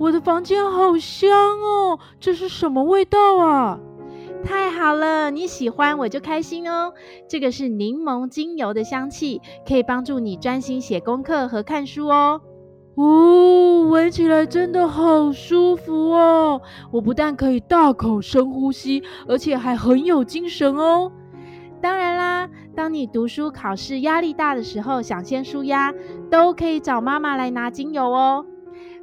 我的房间好香哦，这是什么味道啊？太好了，你喜欢我就开心哦。这个是柠檬精油的香气，可以帮助你专心写功课和看书哦。哦，闻起来真的好舒服哦！我不但可以大口深呼吸，而且还很有精神哦。当然啦，当你读书考试压力大的时候，想先舒压，都可以找妈妈来拿精油哦。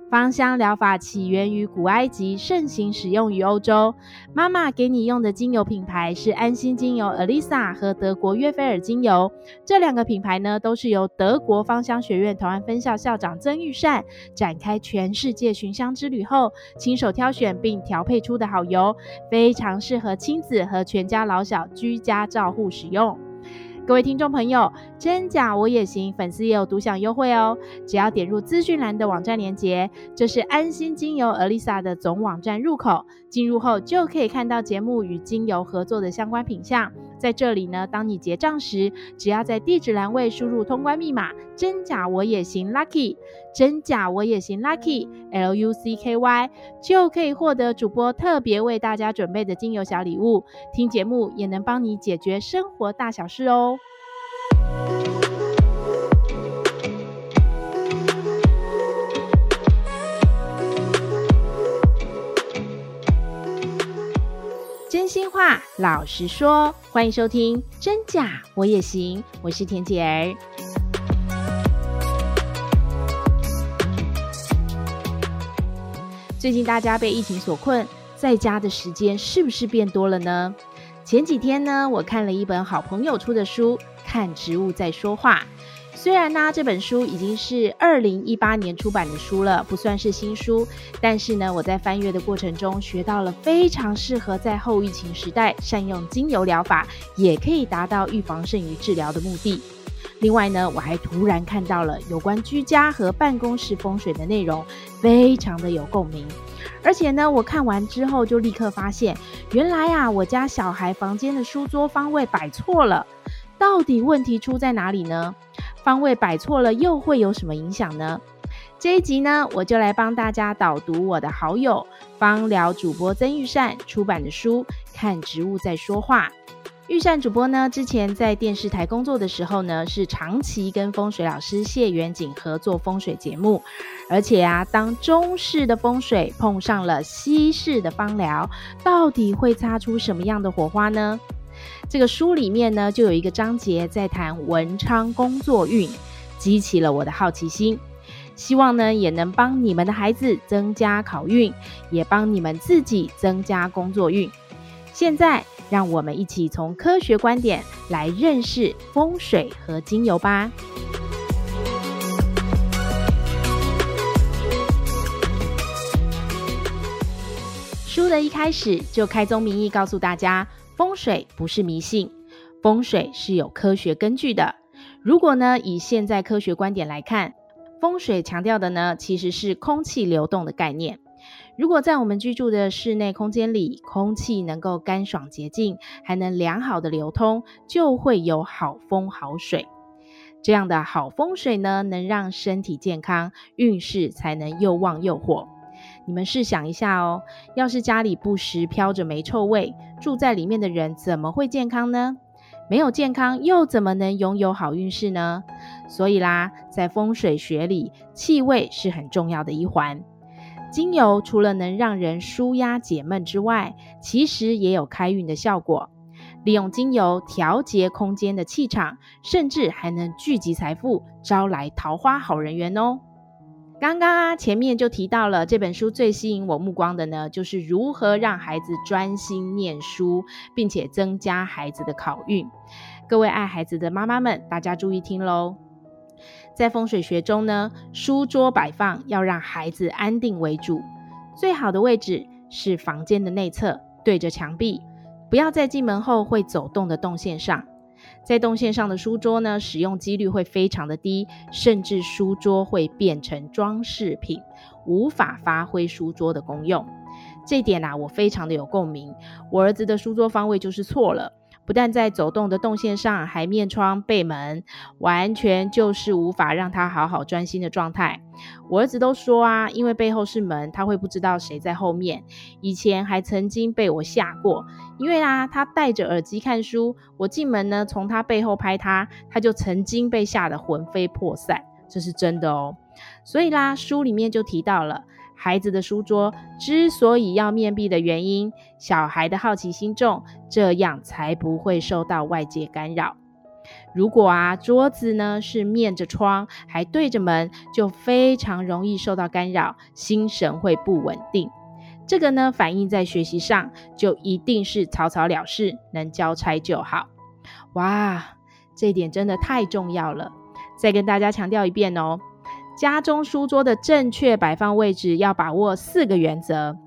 芳香疗法起源于古埃及，盛行使用于欧洲。妈妈给你用的精油品牌是安心精油 Alyssa 和德国约菲尔精油。这两个品牌呢，都是由德国芳香学院台湾分校校长曾玉善展开全世界寻香之旅后，亲手挑选并调配出的好油，非常适合亲子和全家老小居家照护使用。各位听众朋友，真假我也行，粉丝也有独享优惠哦！只要点入资讯栏的网站链接，这是安心精油 Alyssa 的总网站入口，进入后就可以看到节目与精油合作的相关品项。在这里呢，当你结账时，只要在地址栏位输入通关密码“真假我也行 Lucky”，真假我也行 Lucky L U C K Y，就可以获得主播特别为大家准备的精油小礼物。听节目也能帮你解决生活大小事哦。真心话，老实说，欢迎收听《真假我也行》，我是田姐儿。最近大家被疫情所困，在家的时间是不是变多了呢？前几天呢，我看了一本好朋友出的书，《看植物在说话》。虽然呢，这本书已经是二零一八年出版的书了，不算是新书，但是呢，我在翻阅的过程中学到了非常适合在后疫情时代善用精油疗法，也可以达到预防胜于治疗的目的。另外呢，我还突然看到了有关居家和办公室风水的内容，非常的有共鸣。而且呢，我看完之后就立刻发现，原来啊，我家小孩房间的书桌方位摆错了，到底问题出在哪里呢？方位摆错了又会有什么影响呢？这一集呢，我就来帮大家导读我的好友芳疗主播曾玉善出版的书《看植物在说话》。玉善主播呢，之前在电视台工作的时候呢，是长期跟风水老师谢元锦合作风水节目，而且啊，当中式的风水碰上了西式的芳疗，到底会擦出什么样的火花呢？这个书里面呢，就有一个章节在谈文昌工作运，激起了我的好奇心，希望呢也能帮你们的孩子增加考运，也帮你们自己增加工作运。现在，让我们一起从科学观点来认识风水和精油吧。书的一开始就开宗明义告诉大家。风水不是迷信，风水是有科学根据的。如果呢，以现在科学观点来看，风水强调的呢，其实是空气流动的概念。如果在我们居住的室内空间里，空气能够干爽洁净，还能良好的流通，就会有好风好水。这样的好风水呢，能让身体健康，运势才能又旺又火。你们试想一下哦，要是家里不时飘着霉臭味，住在里面的人怎么会健康呢？没有健康，又怎么能拥有好运势呢？所以啦，在风水学里，气味是很重要的一环。精油除了能让人舒压解闷之外，其实也有开运的效果。利用精油调节空间的气场，甚至还能聚集财富，招来桃花好人缘哦。刚刚啊，前面就提到了这本书最吸引我目光的呢，就是如何让孩子专心念书，并且增加孩子的考运。各位爱孩子的妈妈们，大家注意听喽！在风水学中呢，书桌摆放要让孩子安定为主，最好的位置是房间的内侧，对着墙壁，不要在进门后会走动的动线上。在动线上的书桌呢，使用几率会非常的低，甚至书桌会变成装饰品，无法发挥书桌的功用。这点啊，我非常的有共鸣。我儿子的书桌方位就是错了，不但在走动的动线上，还面窗背门，完全就是无法让他好好专心的状态。我儿子都说啊，因为背后是门，他会不知道谁在后面。以前还曾经被我吓过，因为啊，他戴着耳机看书，我进门呢，从他背后拍他，他就曾经被吓得魂飞魄散，这是真的哦。所以啦，书里面就提到了。孩子的书桌之所以要面壁的原因，小孩的好奇心重，这样才不会受到外界干扰。如果啊，桌子呢是面着窗，还对着门，就非常容易受到干扰，心神会不稳定。这个呢，反映在学习上，就一定是草草了事，能交差就好。哇，这一点真的太重要了！再跟大家强调一遍哦。家中书桌的正确摆放位置要把握四个原则。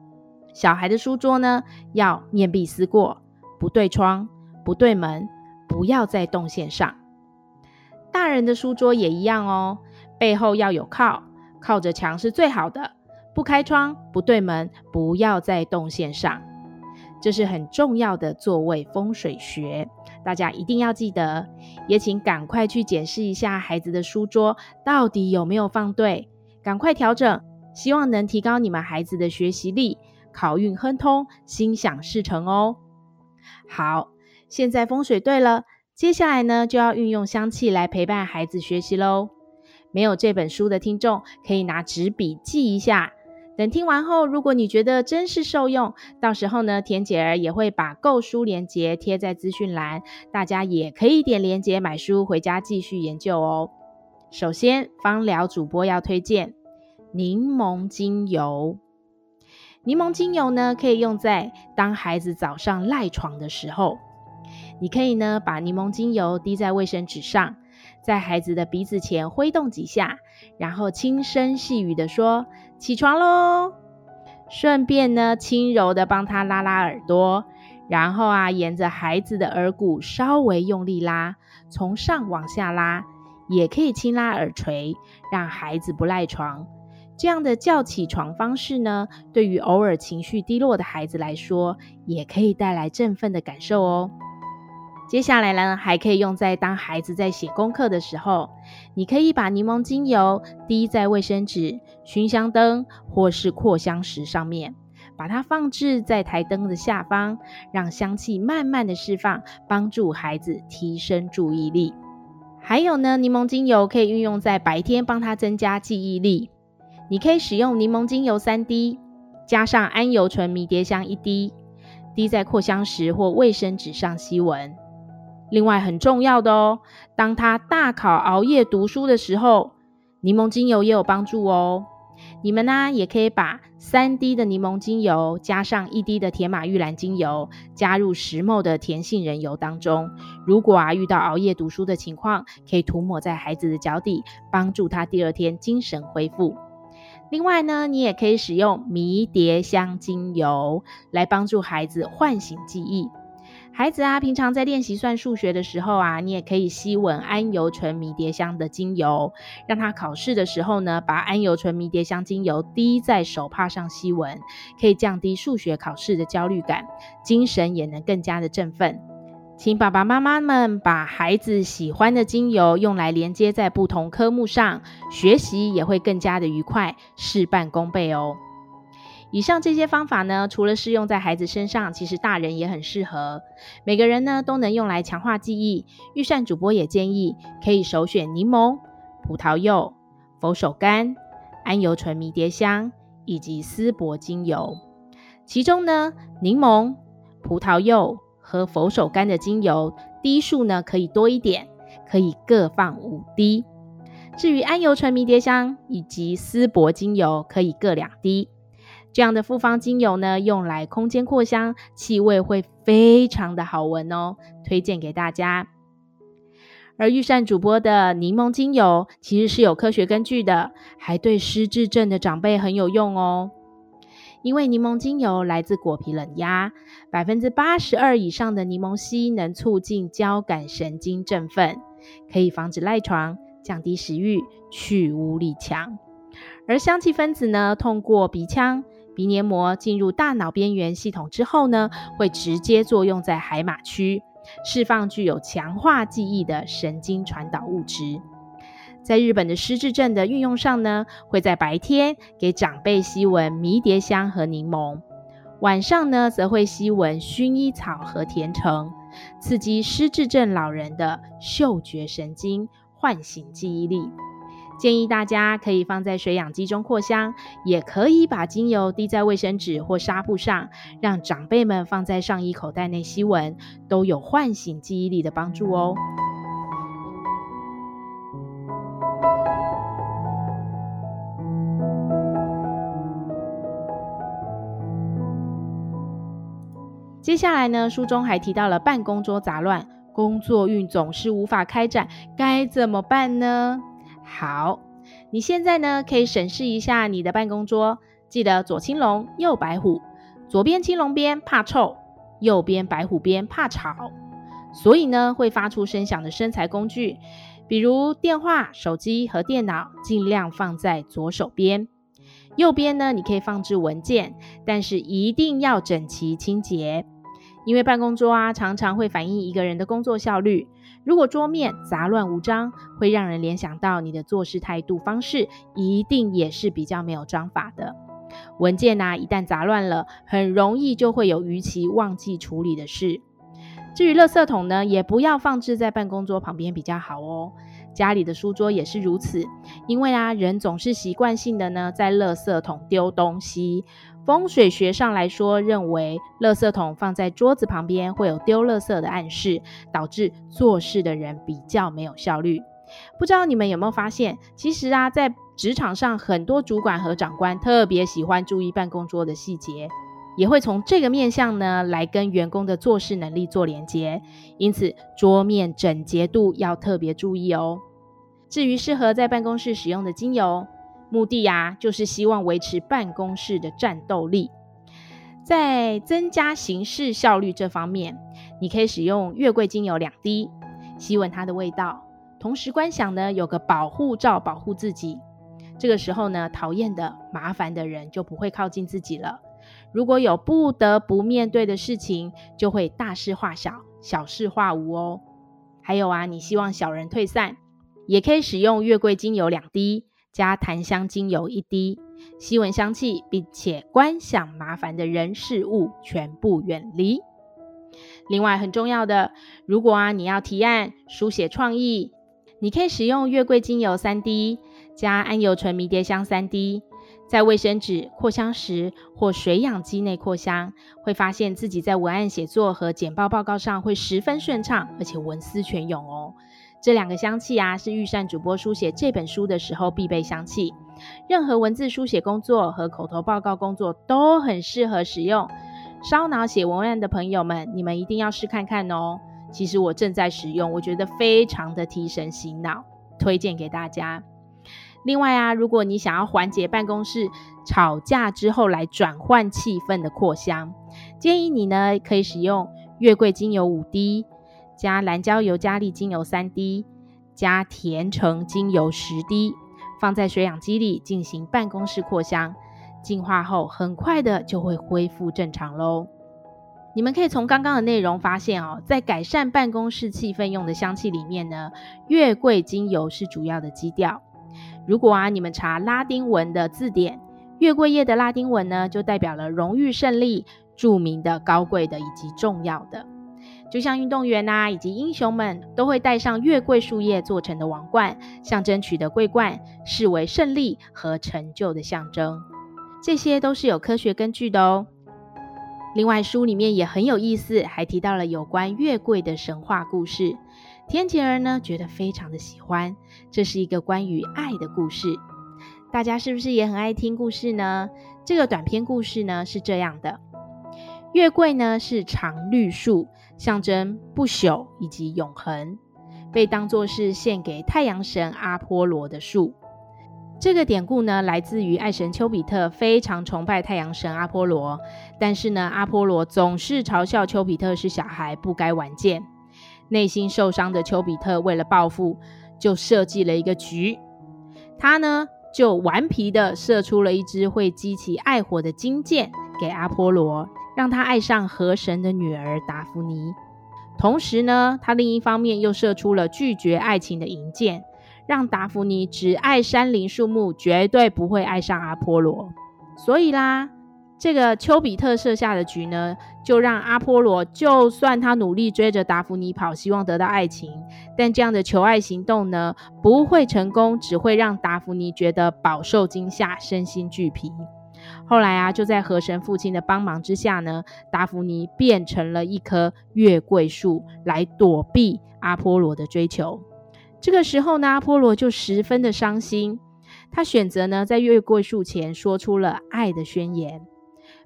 小孩的书桌呢，要面壁思过，不对窗，不对门，不要在动线上。大人的书桌也一样哦，背后要有靠，靠着墙是最好的。不开窗，不对门，不要在动线上。这是很重要的座位风水学。大家一定要记得，也请赶快去检视一下孩子的书桌到底有没有放对，赶快调整，希望能提高你们孩子的学习力，考运亨通，心想事成哦。好，现在风水对了，接下来呢就要运用香气来陪伴孩子学习喽。没有这本书的听众，可以拿纸笔记一下。等听完后，如果你觉得真是受用，到时候呢，田姐儿也会把购书链接贴在资讯栏，大家也可以点链接买书回家继续研究哦。首先，芳疗主播要推荐柠檬精油。柠檬精油呢，可以用在当孩子早上赖床的时候，你可以呢把柠檬精油滴在卫生纸上，在孩子的鼻子前挥动几下，然后轻声细语地说。起床喽！顺便呢，轻柔的帮他拉拉耳朵，然后啊，沿着孩子的耳骨稍微用力拉，从上往下拉，也可以轻拉耳垂，让孩子不赖床。这样的叫起床方式呢，对于偶尔情绪低落的孩子来说，也可以带来振奋的感受哦。接下来呢，还可以用在当孩子在写功课的时候，你可以把柠檬精油滴在卫生纸、熏香灯或是扩香石上面，把它放置在台灯的下方，让香气慢慢的释放，帮助孩子提升注意力。还有呢，柠檬精油可以运用在白天，帮他增加记忆力。你可以使用柠檬精油三滴，加上桉油醇迷迭香一滴，滴在扩香石或卫生纸上吸闻。另外很重要的哦，当他大考熬夜读书的时候，柠檬精油也有帮助哦。你们呢，也可以把三滴的柠檬精油加上一滴的铁马玉兰精油，加入十 ml 的甜杏仁油当中。如果啊遇到熬夜读书的情况，可以涂抹在孩子的脚底，帮助他第二天精神恢复。另外呢，你也可以使用迷迭香精油来帮助孩子唤醒记忆。孩子啊，平常在练习算数学的时候啊，你也可以吸闻安油醇迷迭香的精油，让他考试的时候呢，把安油醇迷迭香精油滴在手帕上吸闻，可以降低数学考试的焦虑感，精神也能更加的振奋。请爸爸妈妈们把孩子喜欢的精油用来连接在不同科目上，学习也会更加的愉快，事半功倍哦。以上这些方法呢，除了适用在孩子身上，其实大人也很适合。每个人呢都能用来强化记忆。预算主播也建议可以首选柠檬、葡萄柚、佛手柑、桉油醇迷迭香以及丝柏精油。其中呢，柠檬、葡萄柚和佛手柑的精油滴数呢可以多一点，可以各放五滴。至于桉油醇迷迭香以及丝柏精油，可以各两滴。这样的复方精油呢，用来空间扩香，气味会非常的好闻哦，推荐给大家。而钰善主播的柠檬精油其实是有科学根据的，还对失智症的长辈很有用哦。因为柠檬精油来自果皮冷压，百分之八十二以上的柠檬烯能促进交感神经振奋，可以防止赖床、降低食欲、去污力强。而香气分子呢，通过鼻腔。鼻黏膜进入大脑边缘系统之后呢，会直接作用在海马区，释放具有强化记忆的神经传导物质。在日本的失智症的运用上呢，会在白天给长辈吸闻迷迭香和柠檬，晚上呢则会吸闻薰衣草和甜橙，刺激失智症老人的嗅觉神经，唤醒记忆力。建议大家可以放在水氧机中扩香，也可以把精油滴在卫生纸或纱布上，让长辈们放在上衣口袋内吸闻，都有唤醒记忆力的帮助哦。接下来呢，书中还提到了办公桌杂乱，工作运总是无法开展，该怎么办呢？好，你现在呢可以审视一下你的办公桌，记得左青龙，右白虎，左边青龙边怕臭，右边白虎边怕吵，所以呢会发出声响的生财工具，比如电话、手机和电脑，尽量放在左手边。右边呢，你可以放置文件，但是一定要整齐清洁，因为办公桌啊常常会反映一个人的工作效率。如果桌面杂乱无章，会让人联想到你的做事态度方式一定也是比较没有章法的。文件啊，一旦杂乱了，很容易就会有逾期忘记处理的事。至于垃圾桶呢，也不要放置在办公桌旁边比较好哦。家里的书桌也是如此，因为啊，人总是习惯性的呢，在垃圾桶丢东西。风水学上来说，认为垃圾桶放在桌子旁边会有丢垃圾的暗示，导致做事的人比较没有效率。不知道你们有没有发现，其实啊，在职场上，很多主管和长官特别喜欢注意办公桌的细节。也会从这个面向呢，来跟员工的做事能力做连接，因此桌面整洁度要特别注意哦。至于适合在办公室使用的精油，目的呀，就是希望维持办公室的战斗力。在增加行事效率这方面，你可以使用月桂精油两滴，吸闻它的味道，同时观想呢，有个保护罩保护自己。这个时候呢，讨厌的、麻烦的人就不会靠近自己了。如果有不得不面对的事情，就会大事化小，小事化无哦。还有啊，你希望小人退散，也可以使用月桂精油两滴，加檀香精油一滴，吸闻香气，并且观想麻烦的人事物全部远离。另外很重要的，如果啊你要提案书写创意，你可以使用月桂精油三滴，加桉油醇迷迭香三滴。在卫生纸扩香时或水氧机内扩香，会发现自己在文案写作和简报报告上会十分顺畅，而且文思泉涌哦。这两个香气啊，是钰善主播书写这本书的时候必备香气。任何文字书写工作和口头报告工作都很适合使用。烧脑写文案的朋友们，你们一定要试看看哦。其实我正在使用，我觉得非常的提神醒脑，推荐给大家。另外啊，如果你想要缓解办公室吵架之后来转换气氛的扩香，建议你呢可以使用月桂精油五滴，加蓝椒油加利精油三滴，加甜橙精油十滴，放在水氧机里进行办公室扩香，净化后很快的就会恢复正常喽。你们可以从刚刚的内容发现哦，在改善办公室气氛用的香气里面呢，月桂精油是主要的基调。如果啊，你们查拉丁文的字典，月桂叶的拉丁文呢，就代表了荣誉胜利、著名的、高贵的以及重要的。就像运动员呐、啊，以及英雄们都会戴上月桂树叶做成的王冠，象征取得桂冠，视为胜利和成就的象征。这些都是有科学根据的哦。另外，书里面也很有意思，还提到了有关月桂的神话故事。天晴儿呢，觉得非常的喜欢，这是一个关于爱的故事。大家是不是也很爱听故事呢？这个短篇故事呢是这样的：月桂呢是常绿树，象征不朽以及永恒，被当作是献给太阳神阿波罗的树。这个典故呢来自于爱神丘比特非常崇拜太阳神阿波罗，但是呢阿波罗总是嘲笑丘比特是小孩，不该玩剑。内心受伤的丘比特为了报复，就设计了一个局。他呢，就顽皮地射出了一支会激起爱火的金箭给阿波罗，让他爱上河神的女儿达芙妮。同时呢，他另一方面又射出了拒绝爱情的引箭，让达芙妮只爱山林树木，绝对不会爱上阿波罗。所以啦，这个丘比特设下的局呢，就让阿波罗就算他努力追着达芙妮跑，希望得到爱情，但这样的求爱行动呢，不会成功，只会让达芙妮觉得饱受惊吓，身心俱疲。后来啊，就在河神父亲的帮忙之下呢，达芙妮变成了一棵月桂树来躲避阿波罗的追求。这个时候呢，阿波罗就十分的伤心，他选择呢在月桂树前说出了爱的宣言，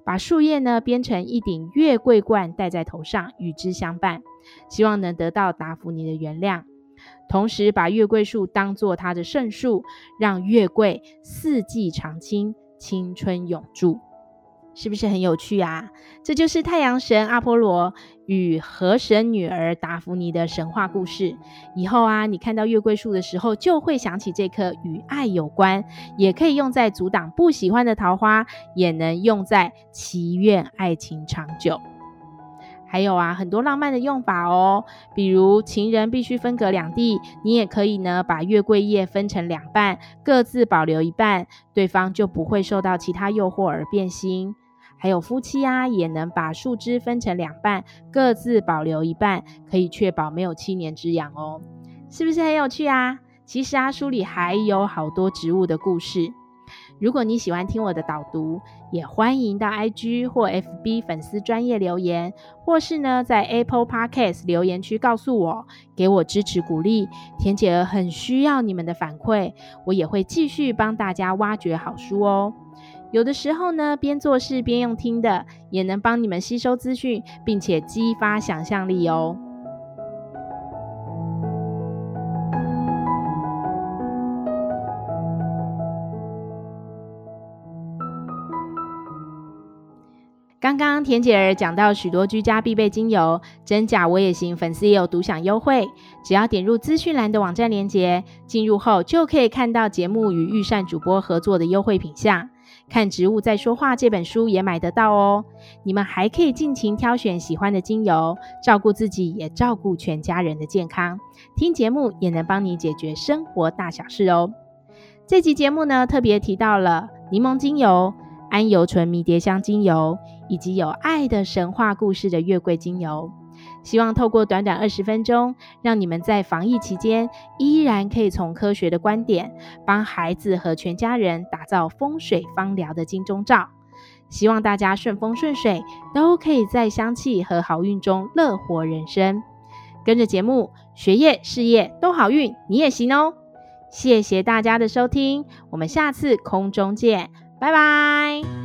把树叶呢编成一顶月桂冠戴在头上与之相伴，希望能得到达芙妮的原谅，同时把月桂树当作他的圣树，让月桂四季常青。青春永驻，是不是很有趣啊？这就是太阳神阿波罗与河神女儿达芙妮的神话故事。以后啊，你看到月桂树的时候，就会想起这棵与爱有关，也可以用在阻挡不喜欢的桃花，也能用在祈愿爱情长久。还有啊，很多浪漫的用法哦，比如情人必须分隔两地，你也可以呢把月桂叶分成两半，各自保留一半，对方就不会受到其他诱惑而变心。还有夫妻啊，也能把树枝分成两半，各自保留一半，可以确保没有七年之痒哦，是不是很有趣啊？其实啊，书里还有好多植物的故事。如果你喜欢听我的导读，也欢迎到 IG 或 FB 粉丝专业留言，或是呢在 Apple Podcast 留言区告诉我，给我支持鼓励。田姐儿很需要你们的反馈，我也会继续帮大家挖掘好书哦。有的时候呢，边做事边用听的，也能帮你们吸收资讯，并且激发想象力哦。田姐儿讲到许多居家必备精油，真假我也行，粉丝也有独享优惠，只要点入资讯栏的网站链接，进入后就可以看到节目与御膳主播合作的优惠品项。看植物在说话这本书也买得到哦。你们还可以尽情挑选喜欢的精油，照顾自己也照顾全家人的健康。听节目也能帮你解决生活大小事哦。这集节目呢，特别提到了柠檬精油。桉油醇迷迭香精油，以及有爱的神话故事的月桂精油，希望透过短短二十分钟，让你们在防疫期间依然可以从科学的观点，帮孩子和全家人打造风水芳疗的金钟罩。希望大家顺风顺水，都可以在香气和好运中乐活人生。跟着节目，学业事业都好运，你也行哦！谢谢大家的收听，我们下次空中见。拜拜！